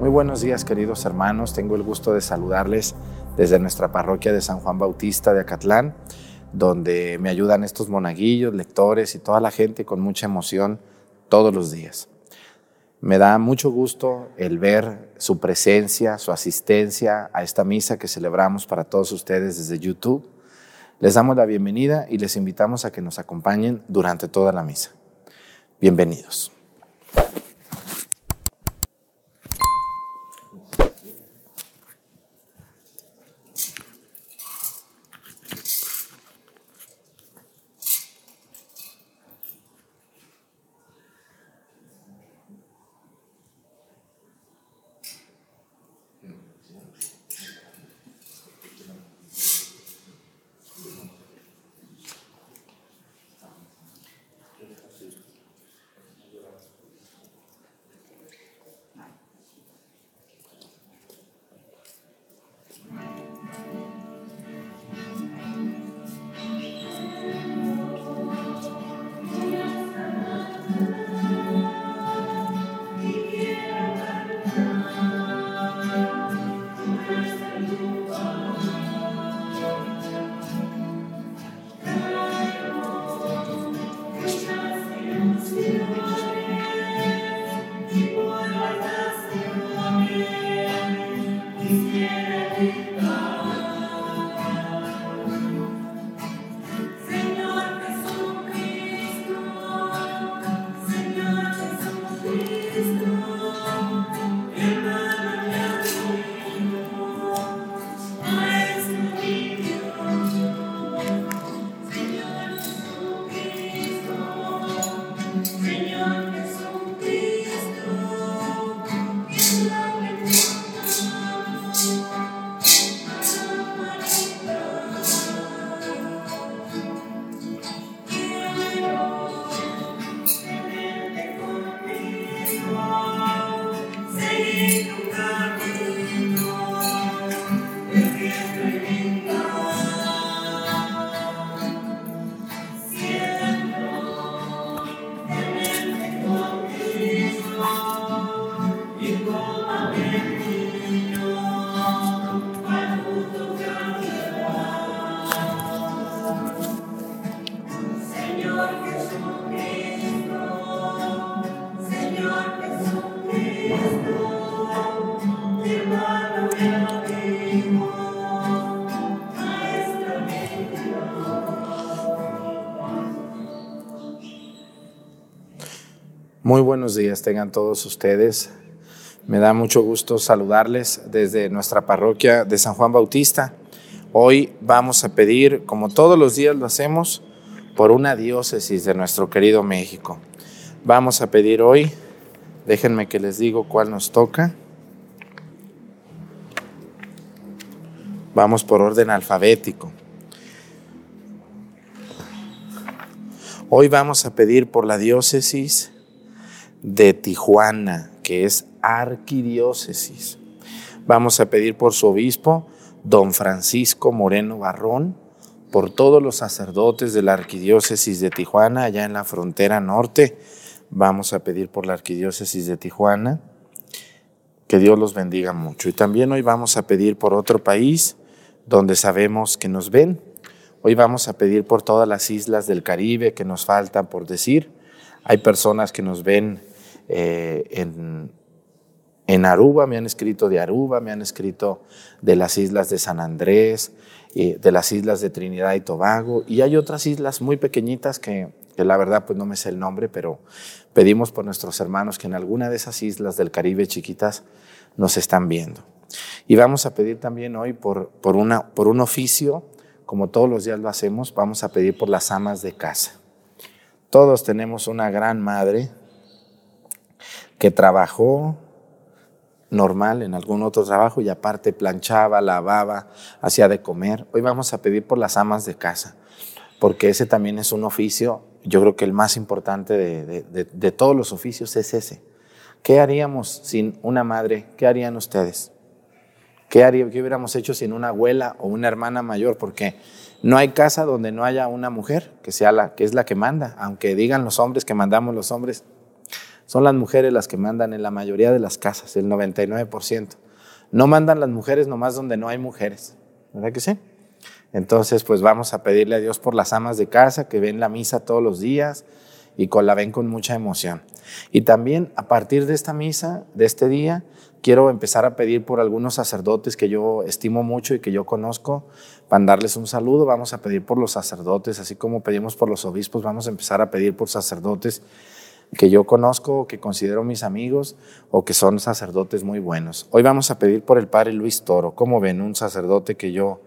Muy buenos días queridos hermanos, tengo el gusto de saludarles desde nuestra parroquia de San Juan Bautista de Acatlán, donde me ayudan estos monaguillos, lectores y toda la gente con mucha emoción todos los días. Me da mucho gusto el ver su presencia, su asistencia a esta misa que celebramos para todos ustedes desde YouTube. Les damos la bienvenida y les invitamos a que nos acompañen durante toda la misa. Bienvenidos. Muy buenos días tengan todos ustedes. Me da mucho gusto saludarles desde nuestra parroquia de San Juan Bautista. Hoy vamos a pedir, como todos los días lo hacemos, por una diócesis de nuestro querido México. Vamos a pedir hoy, déjenme que les digo cuál nos toca. Vamos por orden alfabético. Hoy vamos a pedir por la diócesis de Tijuana, que es arquidiócesis. Vamos a pedir por su obispo, don Francisco Moreno Barrón, por todos los sacerdotes de la arquidiócesis de Tijuana, allá en la frontera norte. Vamos a pedir por la arquidiócesis de Tijuana. Que Dios los bendiga mucho. Y también hoy vamos a pedir por otro país donde sabemos que nos ven. Hoy vamos a pedir por todas las islas del Caribe que nos faltan por decir. Hay personas que nos ven eh, en, Aruba, me han escrito de Aruba, me han escrito de las islas de San Andrés, de las islas de Trinidad y Tobago, y hay otras islas muy pequeñitas que, que, la verdad pues no me sé el nombre, pero pedimos por nuestros hermanos que en alguna de esas islas del Caribe chiquitas nos están viendo. Y vamos a pedir también hoy por, por, una, por un oficio, como todos los días lo hacemos, vamos a pedir por las amas de casa. Todos tenemos una gran madre, que trabajó normal en algún otro trabajo y aparte planchaba, lavaba, hacía de comer. Hoy vamos a pedir por las amas de casa, porque ese también es un oficio, yo creo que el más importante de, todos los oficios es ese. ¿Qué haríamos sin una madre? ¿Qué harían ustedes? ¿Qué, haría, ¿Qué hubiéramos hecho sin una abuela o una hermana mayor? Porque no hay casa donde no haya una mujer que sea la que es la que manda, aunque digan los hombres que mandamos los hombres, son las mujeres las que mandan en la mayoría de las casas, el 99%. No mandan las mujeres nomás donde no hay mujeres, ¿verdad que sí? Entonces, pues vamos a pedirle a Dios por las amas de casa que ven la misa todos los días y con la ven con mucha emoción. Y también a partir de esta misa, de este día, quiero empezar a pedir por algunos sacerdotes que yo estimo mucho y que yo conozco, para darles un saludo. Vamos a pedir por los sacerdotes, así como pedimos por los obispos, vamos a empezar a pedir por sacerdotes que yo conozco, que considero mis amigos o que son sacerdotes muy buenos. Hoy vamos a pedir por el padre Luis Toro. Como ven, un sacerdote que yo,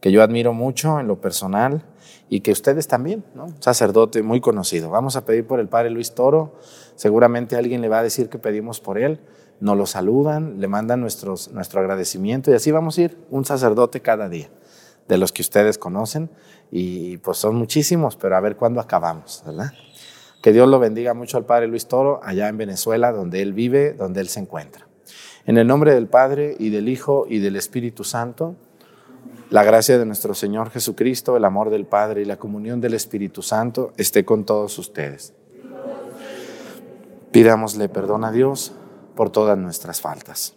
que yo admiro mucho en lo personal y que ustedes también, ¿no? Sacerdote muy conocido. Vamos a pedir por el padre Luis Toro. Seguramente alguien le va a decir que pedimos por él nos lo saludan, le mandan nuestros, nuestro agradecimiento y así vamos a ir, un sacerdote cada día, de los que ustedes conocen y pues son muchísimos, pero a ver cuándo acabamos, ¿verdad? Que Dios lo bendiga mucho al Padre Luis Toro allá en Venezuela, donde él vive, donde él se encuentra. En el nombre del Padre y del Hijo y del Espíritu Santo, la gracia de nuestro Señor Jesucristo, el amor del Padre y la comunión del Espíritu Santo esté con todos ustedes. Pidámosle perdón a Dios por todas nuestras faltas.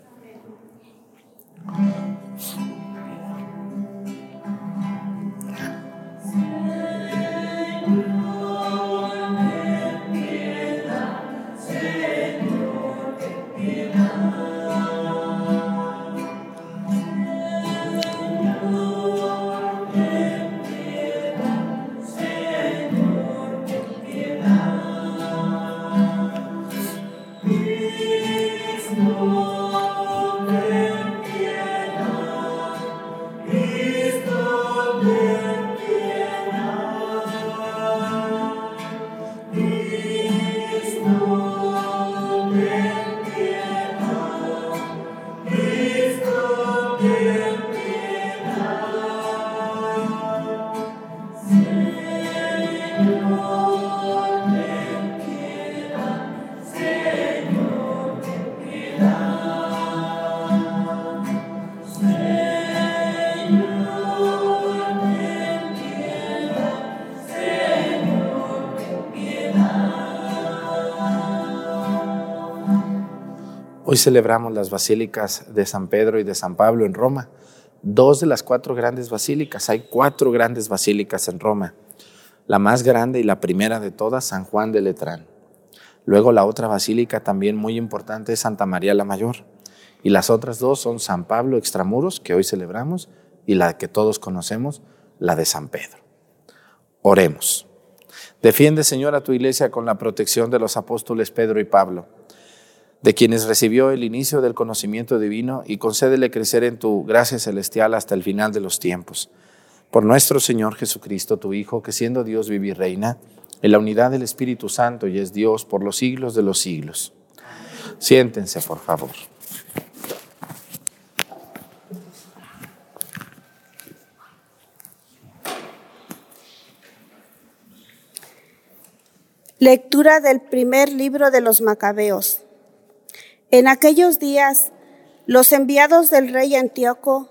Amen. Hoy celebramos las basílicas de San Pedro y de San Pablo en Roma, dos de las cuatro grandes basílicas. Hay cuatro grandes basílicas en Roma. La más grande y la primera de todas, San Juan de Letrán. Luego la otra basílica también muy importante es Santa María la Mayor. Y las otras dos son San Pablo Extramuros, que hoy celebramos, y la que todos conocemos, la de San Pedro. Oremos. Defiende, Señor, a tu iglesia con la protección de los apóstoles Pedro y Pablo de quienes recibió el inicio del conocimiento divino y concédele crecer en tu gracia celestial hasta el final de los tiempos. Por nuestro Señor Jesucristo, tu Hijo, que siendo Dios vive y reina, en la unidad del Espíritu Santo y es Dios por los siglos de los siglos. Siéntense, por favor. Lectura del primer libro de los Macabeos. En aquellos días, los enviados del rey Antíoco,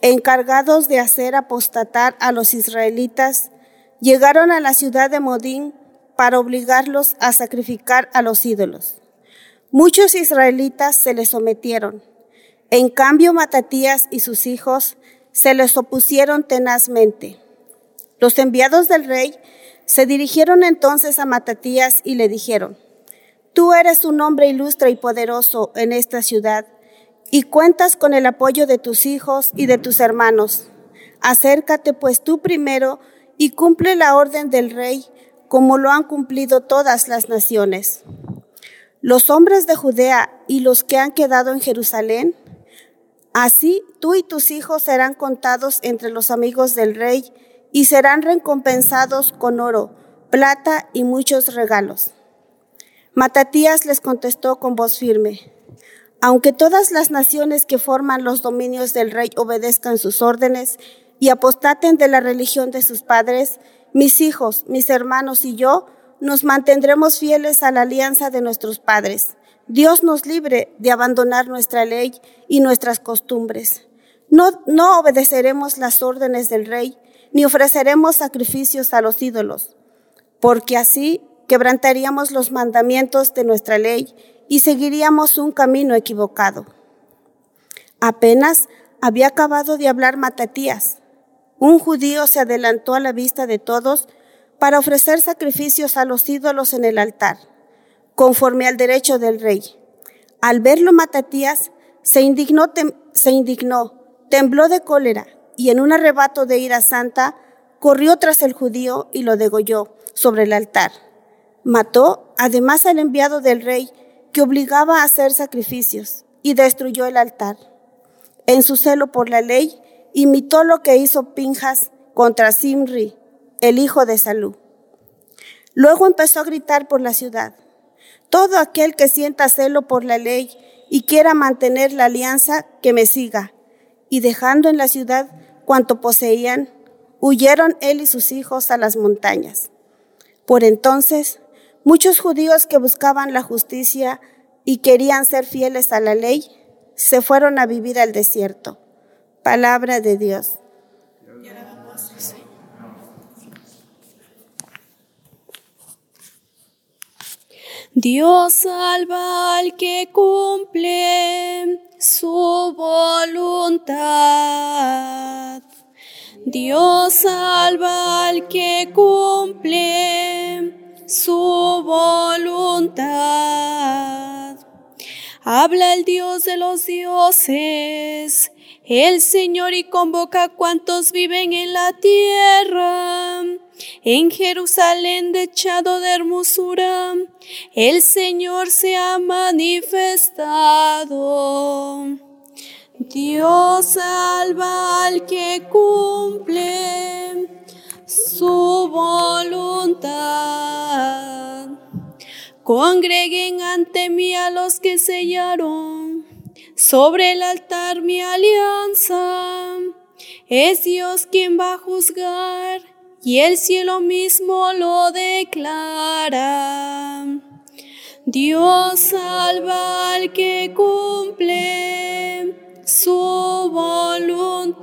encargados de hacer apostatar a los israelitas, llegaron a la ciudad de Modín para obligarlos a sacrificar a los ídolos. Muchos israelitas se les sometieron. En cambio, Matatías y sus hijos se les opusieron tenazmente. Los enviados del rey se dirigieron entonces a Matatías y le dijeron, Tú eres un hombre ilustre y poderoso en esta ciudad y cuentas con el apoyo de tus hijos y de tus hermanos. Acércate pues tú primero y cumple la orden del rey como lo han cumplido todas las naciones. Los hombres de Judea y los que han quedado en Jerusalén Así tú y tus hijos serán contados entre los amigos del rey y serán recompensados con oro, plata y muchos regalos. Matatías les contestó con voz firme, aunque todas las naciones que forman los dominios del rey obedezcan sus órdenes y apostaten de la religión de sus padres, mis hijos, mis hermanos y yo nos mantendremos fieles a la alianza de nuestros padres. Dios nos libre de abandonar nuestra ley y nuestras costumbres. No, no obedeceremos las órdenes del rey, ni ofreceremos sacrificios a los ídolos, porque así quebrantaríamos los mandamientos de nuestra ley y seguiríamos un camino equivocado. Apenas había acabado de hablar Matatías. Un judío se adelantó a la vista de todos para ofrecer sacrificios a los ídolos en el altar, conforme al derecho del rey. Al verlo Matatías, se indignó, se indignó, tembló de cólera y en un arrebato de ira santa corrió tras el judío y lo degolló sobre el altar. Mató además al enviado del rey que obligaba a hacer sacrificios y destruyó el altar. En su celo por la ley, imitó lo que hizo Pinjas contra Simri, el hijo de Salú. Luego empezó a gritar por la ciudad. Todo aquel que sienta celo por la ley y quiera mantener la alianza, que me siga. Y dejando en la ciudad cuanto poseían, huyeron él y sus hijos a las montañas. Por entonces, muchos judíos que buscaban la justicia y querían ser fieles a la ley, se fueron a vivir al desierto. Palabra de Dios. Dios salva al que cumple su voluntad. Dios salva al que cumple su voluntad. Habla el Dios de los dioses, el Señor y convoca a cuantos viven en la tierra en Jerusalén dechado de hermosura, el Señor se ha manifestado. Dios salva al que cumple su voluntad. Congreguen ante mí a los que sellaron sobre el altar mi alianza. Es Dios quien va a juzgar y el cielo mismo lo declara. Dios salva al que cumple su voluntad.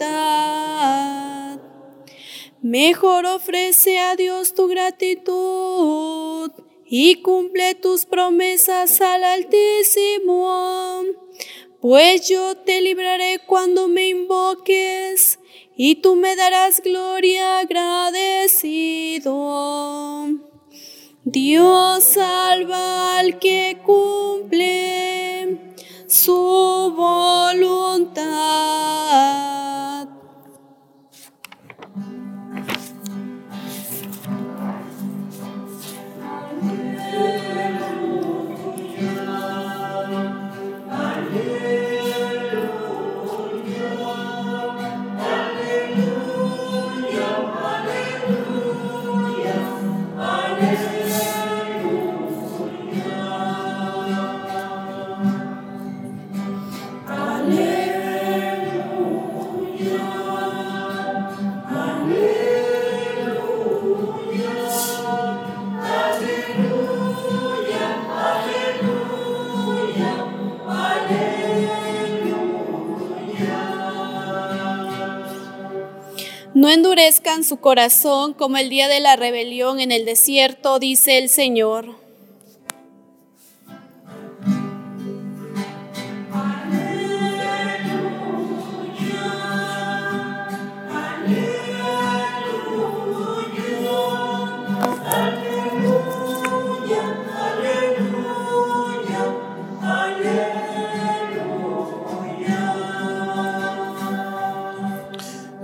Mejor ofrece a Dios tu gratitud y cumple tus promesas al Altísimo, pues yo te libraré cuando me invoques y tú me darás gloria agradecido. Dios salva al que cumple su voluntad. No endurezcan su corazón como el día de la rebelión en el desierto, dice el Señor.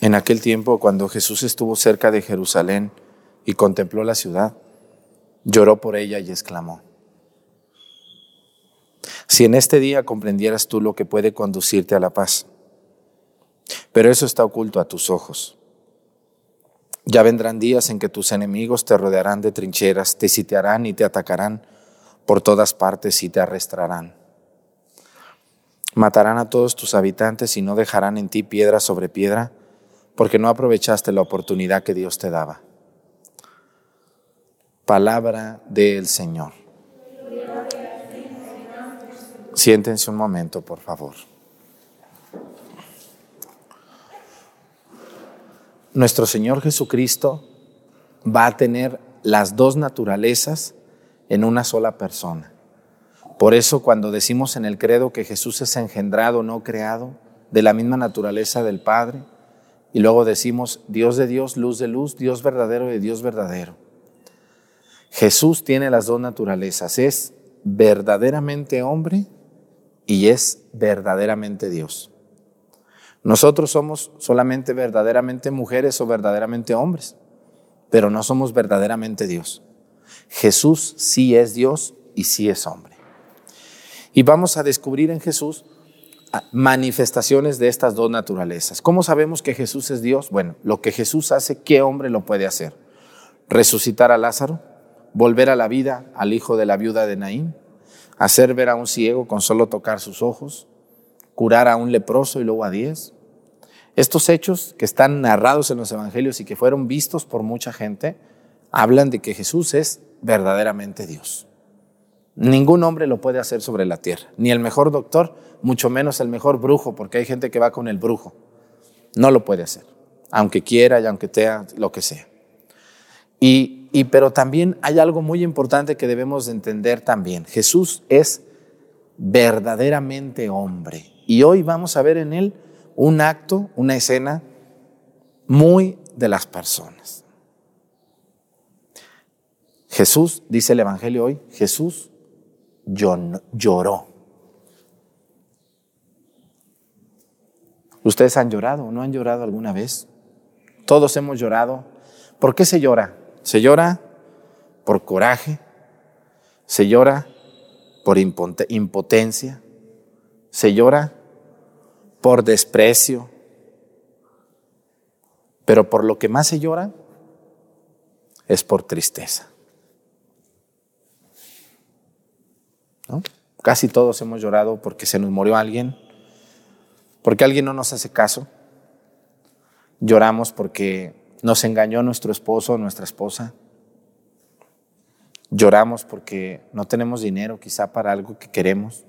En aquel tiempo, cuando Jesús estuvo cerca de Jerusalén y contempló la ciudad, lloró por ella y exclamó, si en este día comprendieras tú lo que puede conducirte a la paz, pero eso está oculto a tus ojos. Ya vendrán días en que tus enemigos te rodearán de trincheras, te sitiarán y te atacarán por todas partes y te arrastrarán. Matarán a todos tus habitantes y no dejarán en ti piedra sobre piedra porque no aprovechaste la oportunidad que Dios te daba. Palabra del Señor. Siéntense un momento, por favor. Nuestro Señor Jesucristo va a tener las dos naturalezas en una sola persona. Por eso cuando decimos en el credo que Jesús es engendrado, no creado, de la misma naturaleza del Padre, y luego decimos, Dios de Dios, luz de luz, Dios verdadero de Dios verdadero. Jesús tiene las dos naturalezas, es verdaderamente hombre y es verdaderamente Dios. Nosotros somos solamente verdaderamente mujeres o verdaderamente hombres, pero no somos verdaderamente Dios. Jesús sí es Dios y sí es hombre. Y vamos a descubrir en Jesús manifestaciones de estas dos naturalezas. ¿Cómo sabemos que Jesús es Dios? Bueno, lo que Jesús hace, ¿qué hombre lo puede hacer? Resucitar a Lázaro, volver a la vida al hijo de la viuda de Naín, hacer ver a un ciego con solo tocar sus ojos, curar a un leproso y luego a diez. Estos hechos que están narrados en los evangelios y que fueron vistos por mucha gente, hablan de que Jesús es verdaderamente Dios. Ningún hombre lo puede hacer sobre la tierra, ni el mejor doctor, mucho menos el mejor brujo, porque hay gente que va con el brujo. No lo puede hacer, aunque quiera y aunque sea lo que sea. Y, y pero también hay algo muy importante que debemos de entender también. Jesús es verdaderamente hombre. Y hoy vamos a ver en él un acto, una escena muy de las personas. Jesús, dice el Evangelio hoy, Jesús lloró. ¿Ustedes han llorado o no han llorado alguna vez? Todos hemos llorado. ¿Por qué se llora? Se llora por coraje, se llora por impotencia, se llora por desprecio, pero por lo que más se llora es por tristeza. Casi todos hemos llorado porque se nos murió alguien, porque alguien no nos hace caso. Lloramos porque nos engañó nuestro esposo o nuestra esposa. Lloramos porque no tenemos dinero quizá para algo que queremos.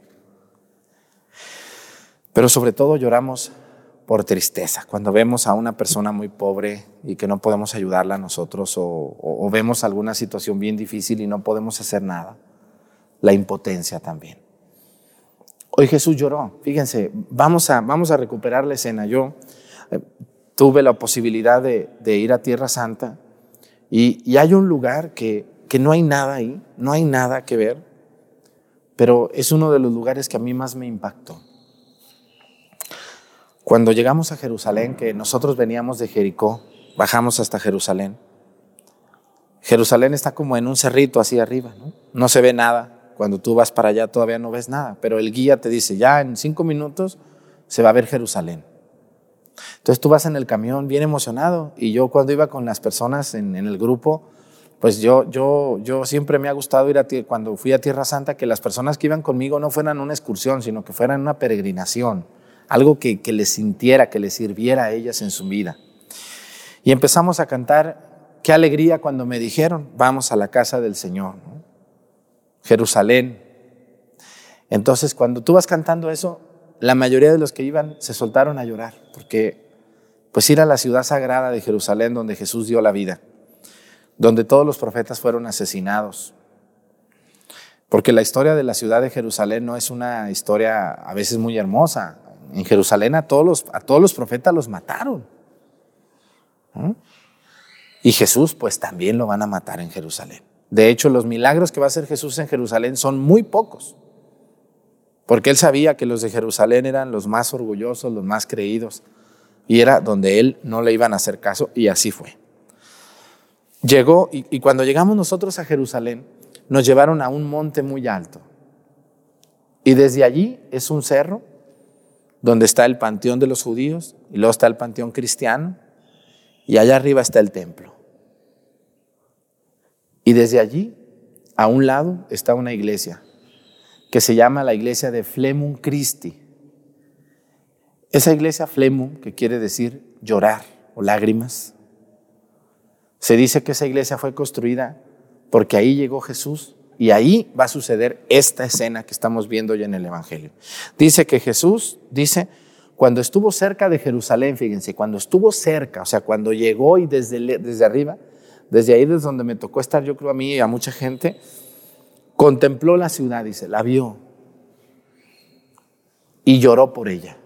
Pero sobre todo lloramos por tristeza, cuando vemos a una persona muy pobre y que no podemos ayudarla a nosotros o, o vemos alguna situación bien difícil y no podemos hacer nada la impotencia también. Hoy Jesús lloró. Fíjense, vamos a, vamos a recuperar la escena. Yo eh, tuve la posibilidad de, ir a Tierra Santa y, hay un lugar que, que no hay nada ahí, no hay nada que ver, pero es uno de los lugares que a mí más me impactó. Cuando llegamos a Jerusalén, que nosotros veníamos de Jericó, bajamos hasta Jerusalén. Jerusalén está como en un cerrito así arriba, ¿no? No se ve nada. Cuando tú vas para allá todavía no ves nada, pero el guía te dice, ya en cinco minutos se va a ver Jerusalén. Entonces tú vas en el camión bien emocionado y yo cuando iba con las personas en, el grupo, pues yo, yo, yo siempre me ha gustado ir a cuando fui a Tierra Santa que las personas que iban conmigo no fueran una excursión, sino que fueran una peregrinación, algo que, que les sintiera, que les sirviera a ellas en su vida. Y empezamos a cantar, qué alegría cuando me dijeron, vamos a la casa del Señor. Jerusalén. Entonces, cuando tú vas cantando eso, la mayoría de los que iban se soltaron a llorar, porque pues ir a la ciudad sagrada de Jerusalén donde Jesús dio la vida, donde todos los profetas fueron asesinados. Porque la historia de la ciudad de Jerusalén no es una historia a veces muy hermosa. En Jerusalén a todos los, a todos los profetas los mataron. Y Jesús pues también lo van a matar en Jerusalén. De hecho, los milagros que va a hacer Jesús en Jerusalén son muy pocos, porque él sabía que los de Jerusalén eran los más orgullosos, los más creídos, Y era donde él no le iban a hacer caso y así fue. Llegó y, y cuando llegamos nosotros a Jerusalén, nos llevaron a un monte muy alto. Y desde allí es un cerro donde está el panteón de los judíos y luego está el panteón cristiano y allá arriba está el templo. Y desde allí, a un lado, está una iglesia que se llama la iglesia de Flemum Christi. Esa iglesia Flemum, que quiere decir llorar o lágrimas, se dice que esa iglesia fue construida porque ahí llegó Jesús y ahí va a suceder esta escena que estamos viendo hoy en el Evangelio. Dice que Jesús, dice, cuando estuvo cerca de Jerusalén, fíjense, cuando estuvo cerca, o sea, cuando llegó y desde, desde arriba, desde ahí desde donde me tocó estar, yo creo a mí y a mucha gente, contempló la ciudad, dice, la vio y lloró por ella.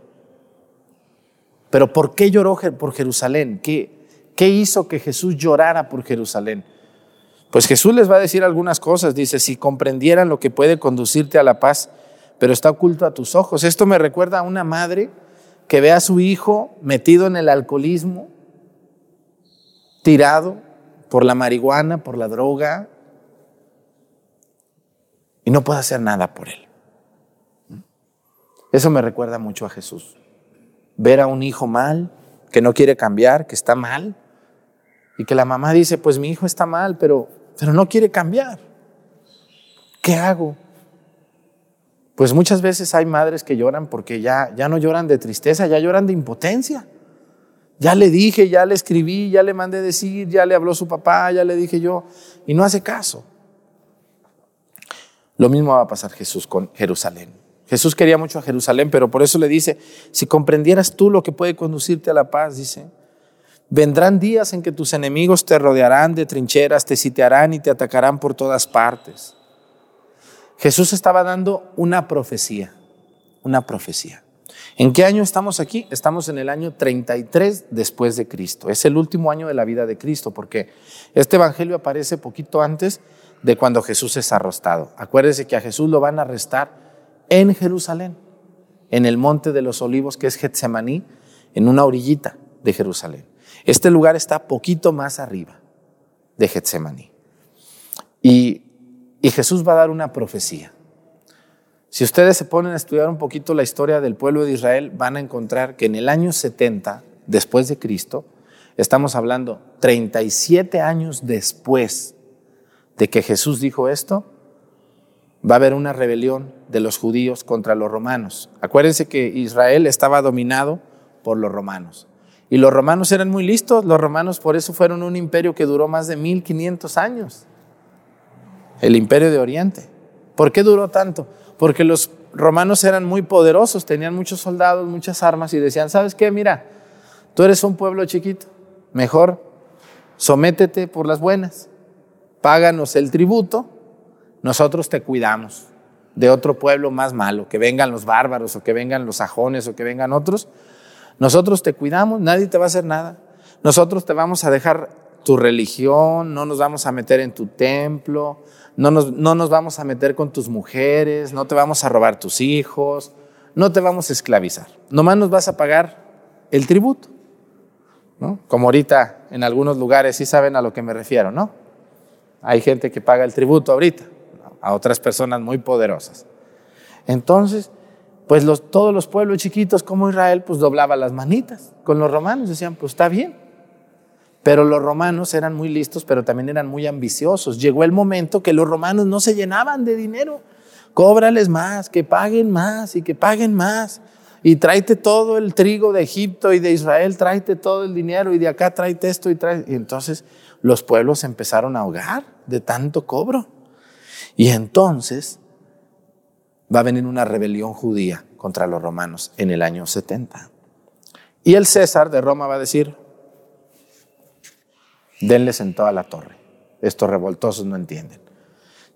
Pero ¿por qué lloró por Jerusalén? ¿Qué, qué hizo que Jesús llorara por Jerusalén? Pues Jesús les va a decir algunas cosas. Dice, si comprendieran lo que puede conducirte a la paz, pero está oculto a tus ojos. Esto me recuerda a una madre que ve a su hijo metido en el alcoholismo, tirado por la marihuana, por la droga, y no puede hacer nada por él. Eso me recuerda mucho a Jesús. Ver a un hijo mal, que no quiere cambiar, que está mal, y que la mamá dice, pues mi hijo está mal, pero pero no quiere cambiar. ¿Qué hago? Pues muchas veces hay madres que lloran porque ya, ya no lloran de tristeza, ya lloran de impotencia. Ya le dije, ya le escribí, ya le mandé decir, ya le habló su papá, ya le dije yo, y no hace caso. Lo mismo va a pasar Jesús con Jerusalén. Jesús quería mucho a Jerusalén, pero por eso le dice, si comprendieras tú lo que puede conducirte a la paz, dice, Vendrán días en que tus enemigos te rodearán de trincheras, te sitiarán y te atacarán por todas partes. Jesús estaba dando una profecía, una profecía. ¿En qué año estamos aquí? Estamos en el año 33 después de Cristo. Es el último año de la vida de Cristo, porque este evangelio aparece poquito antes de cuando Jesús es arrestado. Acuérdese que a Jesús lo van a arrestar en Jerusalén, en el monte de los olivos, que es Getsemaní, en una orillita de Jerusalén. Este lugar está poquito más arriba de Getsemaní. Y, y Jesús va a dar una profecía. Si ustedes se ponen a estudiar un poquito la historia del pueblo de Israel, van a encontrar que en el año 70 después de Cristo, estamos hablando 37 años después de que Jesús dijo esto, va a haber una rebelión de los judíos contra los romanos. Acuérdense que Israel estaba dominado por los romanos. Y los romanos eran muy listos, los romanos por eso fueron un imperio que duró más de 1500 años, el imperio de Oriente. ¿Por qué duró tanto? Porque los romanos eran muy poderosos, tenían muchos soldados, muchas armas y decían, ¿sabes qué? Mira, tú eres un pueblo chiquito, mejor sométete por las buenas, páganos el tributo, nosotros te cuidamos de otro pueblo más malo, que vengan los bárbaros o que vengan los sajones o que vengan otros, nosotros te cuidamos, nadie te va a hacer nada. Nosotros te vamos a dejar tu religión, no nos vamos a meter en tu templo, no nos, no nos vamos a meter con tus mujeres, no te vamos a robar tus hijos, no te vamos a esclavizar. Nomás nos vas a pagar el tributo. ¿no? Como ahorita en algunos lugares sí saben a lo que me refiero, ¿no? Hay gente que paga el tributo ahorita, a otras personas muy poderosas. Entonces, pues los, todos los pueblos chiquitos como Israel, pues doblaba las manitas con los romanos, decían, pues está bien. Pero los romanos eran muy listos, pero también eran muy ambiciosos. Llegó el momento que los romanos no se llenaban de dinero. Cóbrales más, que paguen más y que paguen más. Y tráete todo el trigo de Egipto y de Israel, tráete todo el dinero y de acá tráete esto y trae. Y entonces los pueblos empezaron a ahogar de tanto cobro. Y entonces va a venir una rebelión judía contra los romanos en el año 70. Y el César de Roma va a decir, denles en toda la torre. Estos revoltosos no entienden.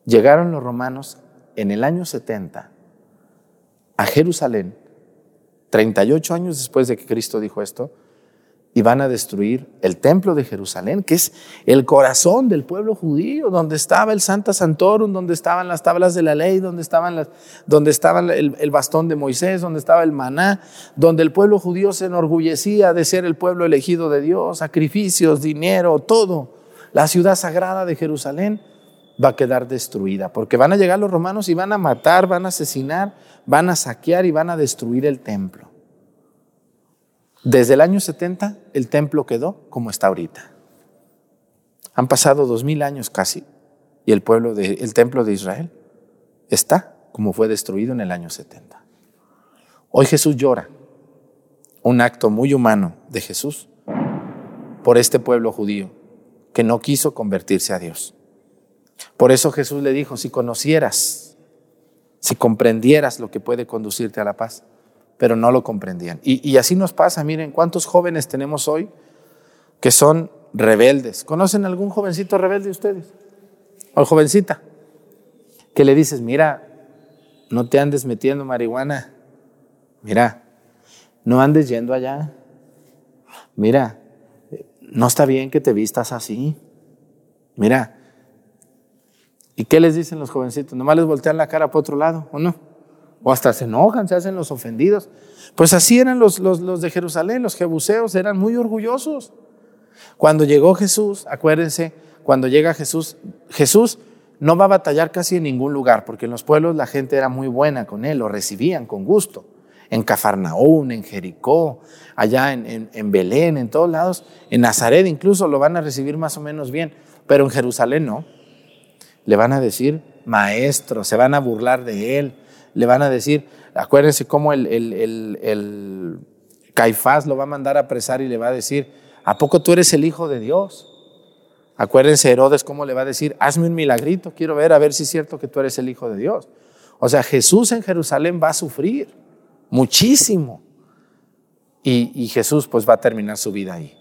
Llegaron los romanos en el año 70 a Jerusalén, 38 años después de que Cristo dijo esto, y van a destruir el templo de Jerusalén, que es el corazón del pueblo judío, donde estaba el Santa Santorum, donde estaban las tablas de la ley, donde estaban las, donde estaba el, el, bastón de Moisés, donde estaba el maná, donde el pueblo judío se enorgullecía de ser el pueblo elegido de Dios, sacrificios, dinero, todo. La ciudad sagrada de Jerusalén va a quedar destruida, porque van a llegar los romanos y van a matar, van a asesinar, van a saquear y van a destruir el templo. Desde el año 70 el templo quedó como está ahorita. Han pasado dos mil años casi y el, pueblo de, el templo de Israel está como fue destruido en el año 70. Hoy Jesús llora, un acto muy humano de Jesús por este pueblo judío que no quiso convertirse a Dios. Por eso Jesús le dijo, si conocieras, si comprendieras lo que puede conducirte a la paz, pero no lo comprendían. Y, así nos pasa, miren, ¿cuántos jóvenes tenemos hoy que son rebeldes? ¿Conocen algún jovencito rebelde ustedes? O jovencita, que le dices, mira, no te andes metiendo marihuana, mira, no andes yendo allá, mira, no está bien que te vistas así, mira. ¿Y qué les dicen los jovencitos? Nomás les voltean la cara para otro lado, ¿o no? O hasta se enojan, se hacen los ofendidos. Pues así eran los, los, de Jerusalén, los jebuseos, eran muy orgullosos. Cuando llegó Jesús, acuérdense, cuando llega Jesús, Jesús no va a batallar casi en ningún lugar, porque en los pueblos la gente era muy buena con él, lo recibían con gusto. En Cafarnaún, en Jericó, allá en, en Belén, en todos lados, en Nazaret incluso lo van a recibir más o menos bien, pero en Jerusalén no. Le van a decir maestro, se van a burlar de él, le van a decir, acuérdense cómo el, el, Caifás lo va a mandar a apresar y le va a decir, ¿a poco tú eres el hijo de Dios? Acuérdense Herodes cómo le va a decir, hazme un milagrito, quiero ver a ver si es cierto que tú eres el hijo de Dios. O sea, Jesús en Jerusalén va a sufrir muchísimo. Y, y, Jesús pues va a terminar su vida ahí.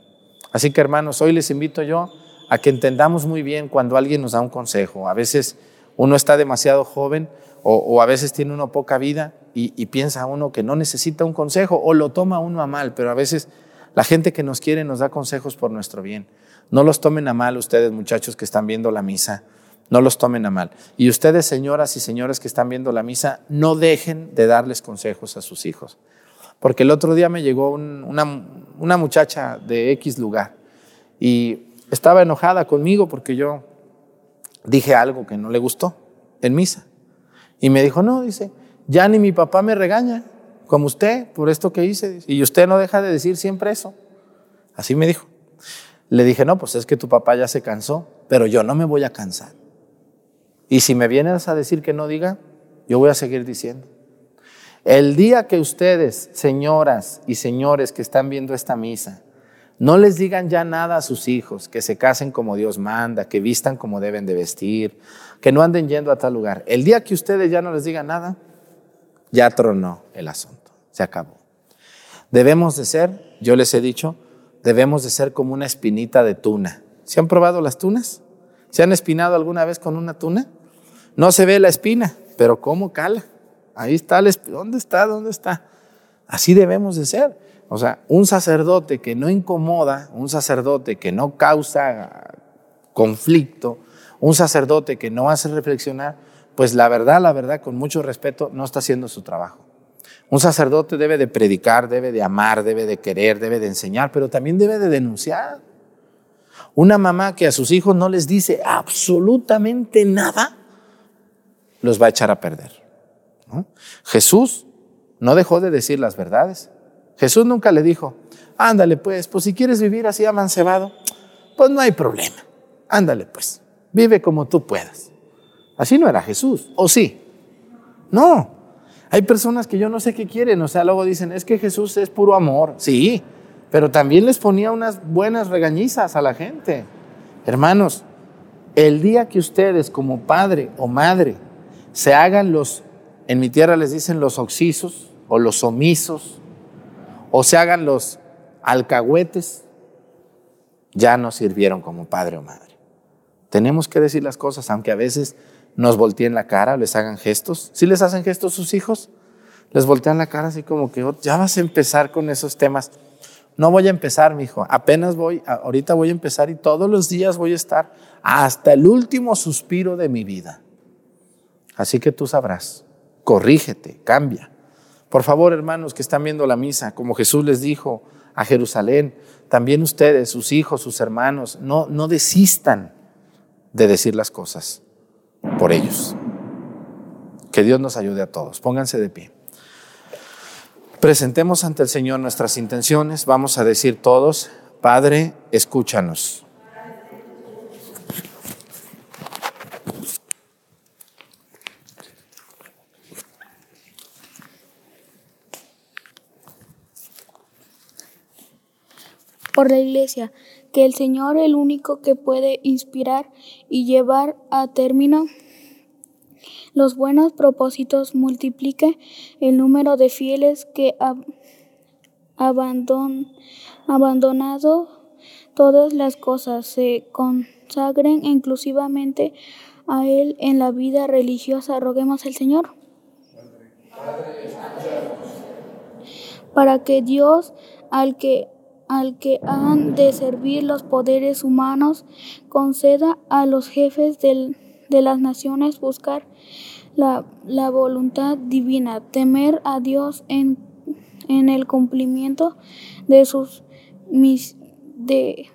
Así que hermanos, hoy les invito yo a que entendamos muy bien cuando alguien nos da un consejo. A veces uno está demasiado joven o, a veces tiene uno poca vida y, piensa uno que no necesita un consejo o lo toma uno a mal, pero a veces la gente que nos quiere nos da consejos por nuestro bien. No los tomen a mal ustedes muchachos que están viendo la misa, no los tomen a mal. Y ustedes señoras y señores que están viendo la misa, no dejen de darles consejos a sus hijos. Porque el otro día me llegó una, una muchacha de X lugar y estaba enojada conmigo porque yo dije algo que no le gustó en misa. Y me dijo, no, dice, ya ni mi papá me regaña, como usted, por esto que hice. Y usted no deja de decir siempre eso. Así me dijo. Le dije, no, pues es que tu papá ya se cansó, pero yo no me voy a cansar. Y si me vienes a decir que no diga, yo voy a seguir diciendo. El día que ustedes, señoras y señores que están viendo esta misa, no les digan ya nada a sus hijos, que se casen como Dios manda, que vistan como deben de vestir, que no anden yendo a tal lugar. El día que ustedes ya no les digan nada, ya tronó el asunto, se acabó. Debemos de ser, yo les he dicho, debemos de ser como una espinita de tuna. ¿Se han probado las tunas? ¿Se han espinado alguna vez con una tuna? No se ve la espina, pero ¿cómo cala? Ahí está, el ¿dónde está? ¿Dónde está? Así debemos de ser. O sea, un sacerdote que no incomoda, un sacerdote que no causa conflicto, un sacerdote que no hace reflexionar, pues la verdad, la verdad, con mucho respeto, no está haciendo su trabajo. Un sacerdote debe de predicar, debe de amar, debe de querer, debe de enseñar, pero también debe de denunciar. Una mamá que a sus hijos no les dice absolutamente nada, los va a echar a perder. Jesús no dejó de decir las verdades. Jesús nunca le dijo, ándale pues, pues si quieres vivir así amancebado, pues no hay problema. Ándale pues, vive como tú puedas. Así no era Jesús, ¿o sí? No. Hay personas que yo no sé qué quieren, o sea, luego dicen, es que Jesús es puro amor. Sí, pero también les ponía unas buenas regañizas a la gente. Hermanos, el día que ustedes como padre o madre se hagan los, en mi tierra les dicen los oxisos o los omisos, o se hagan los alcahuetes, ya no sirvieron como padre o madre. Tenemos que decir las cosas, aunque a veces nos volteen la cara, les hagan gestos. ¿Sí les hacen gestos sus hijos? Les voltean la cara así como que oh, ya vas a empezar con esos temas. No voy a empezar, mi hijo. Apenas voy, ahorita voy a empezar y todos los días voy a estar hasta el último suspiro de mi vida. Así que tú sabrás. Corrígete, cambia. Por favor, hermanos que están viendo la misa, como Jesús les dijo a Jerusalén, también ustedes, sus hijos, sus hermanos, no, no desistan de decir las cosas por ellos. Que Dios nos ayude a todos. Pónganse de pie. Presentemos ante el Señor nuestras intenciones. Vamos a decir todos, Padre, escúchanos. Por la Iglesia, que el Señor, el único que puede inspirar y llevar a término los buenos propósitos, multiplique el número de fieles que abandonado todas las cosas, se consagren inclusivamente a Él en la vida religiosa. Roguemos al Señor. Para que Dios, al que al que han de servir los poderes humanos, conceda a los jefes de las naciones buscar la, voluntad divina, temer a Dios en, el cumplimiento de, sus, de,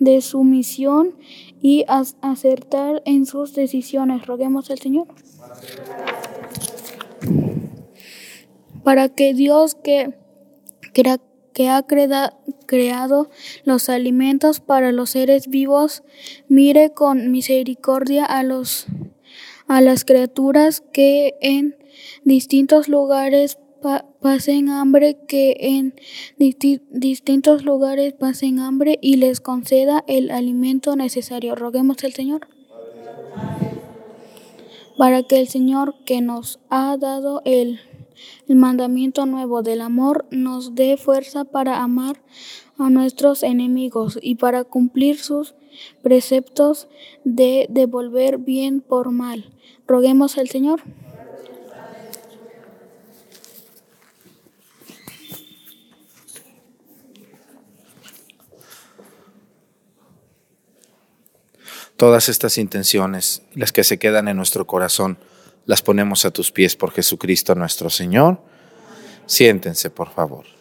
de su misión y acertar en sus decisiones. Roguemos al Señor. Para que Dios que, que ha creado los alimentos para los seres vivos, mire con misericordia a los a las criaturas que en distintos lugares pasen hambre, que en distintos lugares pasen hambre y les conceda el alimento necesario. Roguemos al Señor. Para que el Señor que nos ha dado el el mandamiento nuevo del amor nos dé fuerza para amar a nuestros enemigos y para cumplir sus preceptos de devolver bien por mal. Roguemos al Señor. Todas estas intenciones, las que se quedan en nuestro corazón, las ponemos a tus pies por Jesucristo nuestro Señor. Siéntense, por favor.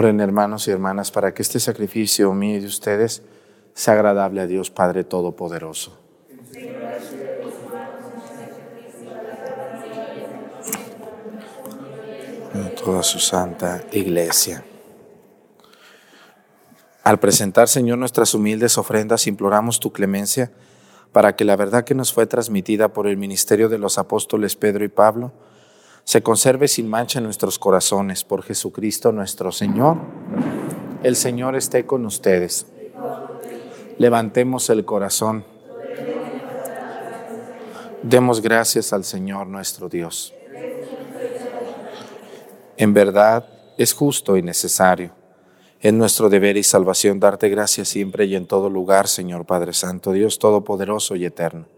Oren hermanos y hermanas para que este sacrificio mío y de ustedes sea agradable a Dios Padre Todopoderoso. A toda su santa iglesia. Al presentar, Señor, nuestras humildes ofrendas, imploramos tu clemencia para que la verdad que nos fue transmitida por el ministerio de los apóstoles Pedro y Pablo se conserve sin mancha en nuestros corazones por Jesucristo nuestro Señor. El Señor esté con ustedes. Levantemos el corazón. Demos gracias al Señor nuestro Dios. En verdad es justo y necesario. Es nuestro deber y salvación darte gracias siempre y en todo lugar, Señor Padre Santo, Dios Todopoderoso y Eterno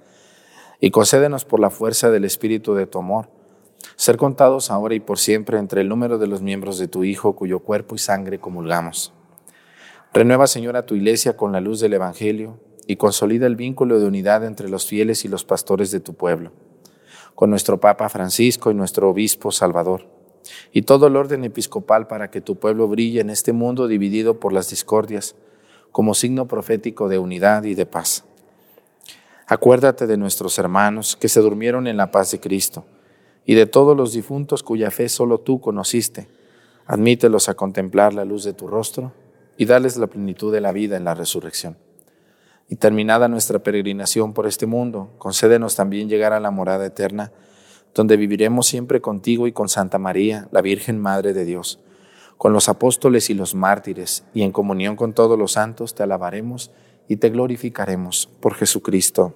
Y concédenos por la fuerza del Espíritu de tu amor, ser contados ahora y por siempre entre el número de los miembros de tu Hijo, cuyo cuerpo y sangre comulgamos. Renueva, Señor, a tu iglesia con la luz del Evangelio y consolida el vínculo de unidad entre los fieles y los pastores de tu pueblo, con nuestro Papa Francisco y nuestro Obispo Salvador, y todo el orden episcopal para que tu pueblo brille en este mundo dividido por las discordias, como signo profético de unidad y de paz. Acuérdate de nuestros hermanos que se durmieron en la paz de Cristo y de todos los difuntos cuya fe solo tú conociste. Admítelos a contemplar la luz de tu rostro y dales la plenitud de la vida en la resurrección. Y terminada nuestra peregrinación por este mundo, concédenos también llegar a la morada eterna, donde viviremos siempre contigo y con Santa María, la Virgen Madre de Dios con los apóstoles y los mártires, y en comunión con todos los santos te alabaremos y te glorificaremos por Jesucristo,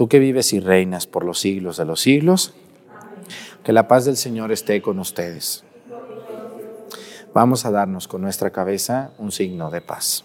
Tú que vives y reinas por los siglos de los siglos, que la paz del Señor esté con ustedes. Vamos a darnos con nuestra cabeza un signo de paz.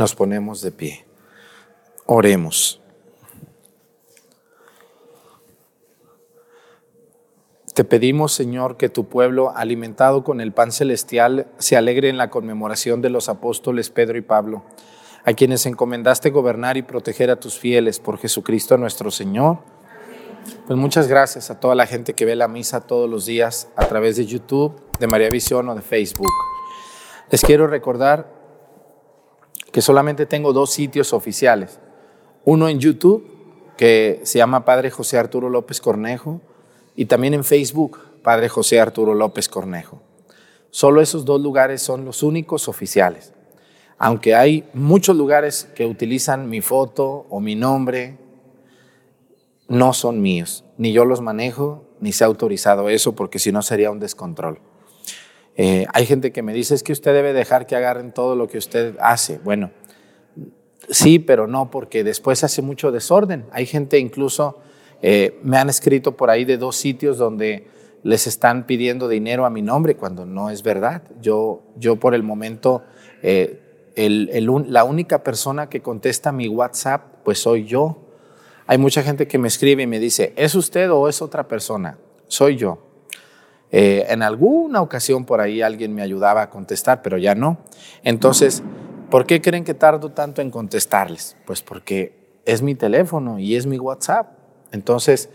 Nos ponemos de pie. Oremos. Te pedimos, Señor, que tu pueblo, alimentado con el pan celestial, se alegre en la conmemoración de los apóstoles Pedro y Pablo, a quienes encomendaste gobernar y proteger a tus fieles por Jesucristo nuestro Señor. Pues muchas gracias a toda la gente que ve la misa todos los días a través de YouTube, de María Visión o de Facebook. Les quiero recordar que solamente tengo dos sitios oficiales. Uno en YouTube, que se llama Padre José Arturo López Cornejo, y también en Facebook, Padre José Arturo López Cornejo. Solo esos dos lugares son los únicos oficiales. Aunque hay muchos lugares que utilizan mi foto o mi nombre, no son míos. Ni yo los manejo, ni se ha autorizado eso, porque si no sería un descontrol. Eh, hay gente que me dice, es que usted debe dejar que agarren todo lo que usted hace. Bueno, sí, pero no, porque después hace mucho desorden. Hay gente incluso, eh, me han escrito por ahí de dos sitios donde les están pidiendo dinero a mi nombre cuando no es verdad. Yo, yo por el momento, eh, la única persona que contesta mi WhatsApp, pues soy yo. Hay mucha gente que me escribe y me dice, ¿es usted o es otra persona? Soy yo. Eh, en alguna ocasión por ahí alguien me ayudaba a contestar, pero ya no. Entonces, ¿por qué creen que tardo tanto en contestarles? Pues porque es mi teléfono y es mi WhatsApp. Entonces,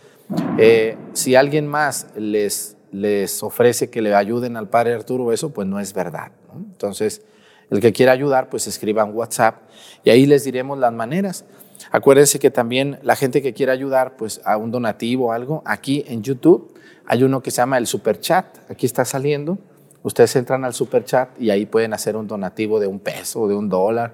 eh, si alguien más les, les ofrece que le ayuden al padre Arturo, eso pues no es verdad. Entonces, el que quiera ayudar, pues escriban WhatsApp y ahí les diremos las maneras. Acuérdense que también la gente que quiera ayudar, pues a un donativo o algo, aquí en YouTube hay uno que se llama el Super Chat, aquí está saliendo. Ustedes entran al Super Chat y ahí pueden hacer un donativo de un peso de un dólar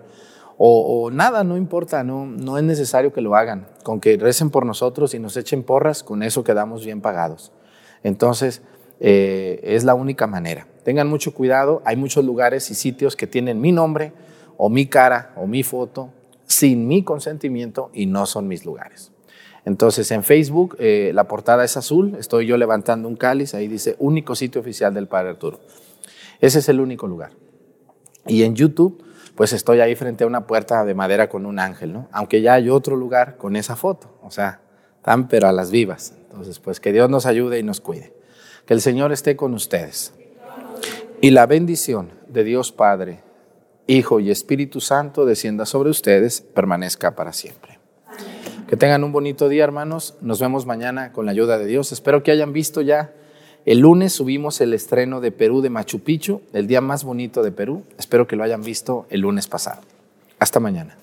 o, nada, no importa, no, no es necesario que lo hagan. Con que recen por nosotros y nos echen porras, con eso quedamos bien pagados. Entonces, eh, es la única manera. Tengan mucho cuidado, hay muchos lugares y sitios que tienen mi nombre o mi cara o mi foto sin mi consentimiento y no son mis lugares. Entonces en Facebook eh, la portada es azul, estoy yo levantando un cáliz, ahí dice único sitio oficial del Padre Arturo. Ese es el único lugar. Y en YouTube, pues estoy ahí frente a una puerta de madera con un ángel, ¿no? Aunque ya hay otro lugar con esa foto, o sea, tan pero a las vivas. Entonces, pues que Dios nos ayude y nos cuide. Que el Señor esté con ustedes. Y la bendición de Dios Padre, Hijo y Espíritu Santo descienda sobre ustedes, permanezca para siempre. Que tengan un bonito día, hermanos. Nos vemos mañana con la ayuda de Dios. Espero que hayan visto ya. El lunes subimos el estreno de Perú de Machu Picchu, el día más bonito de Perú. Espero que lo hayan visto el lunes pasado. Hasta mañana.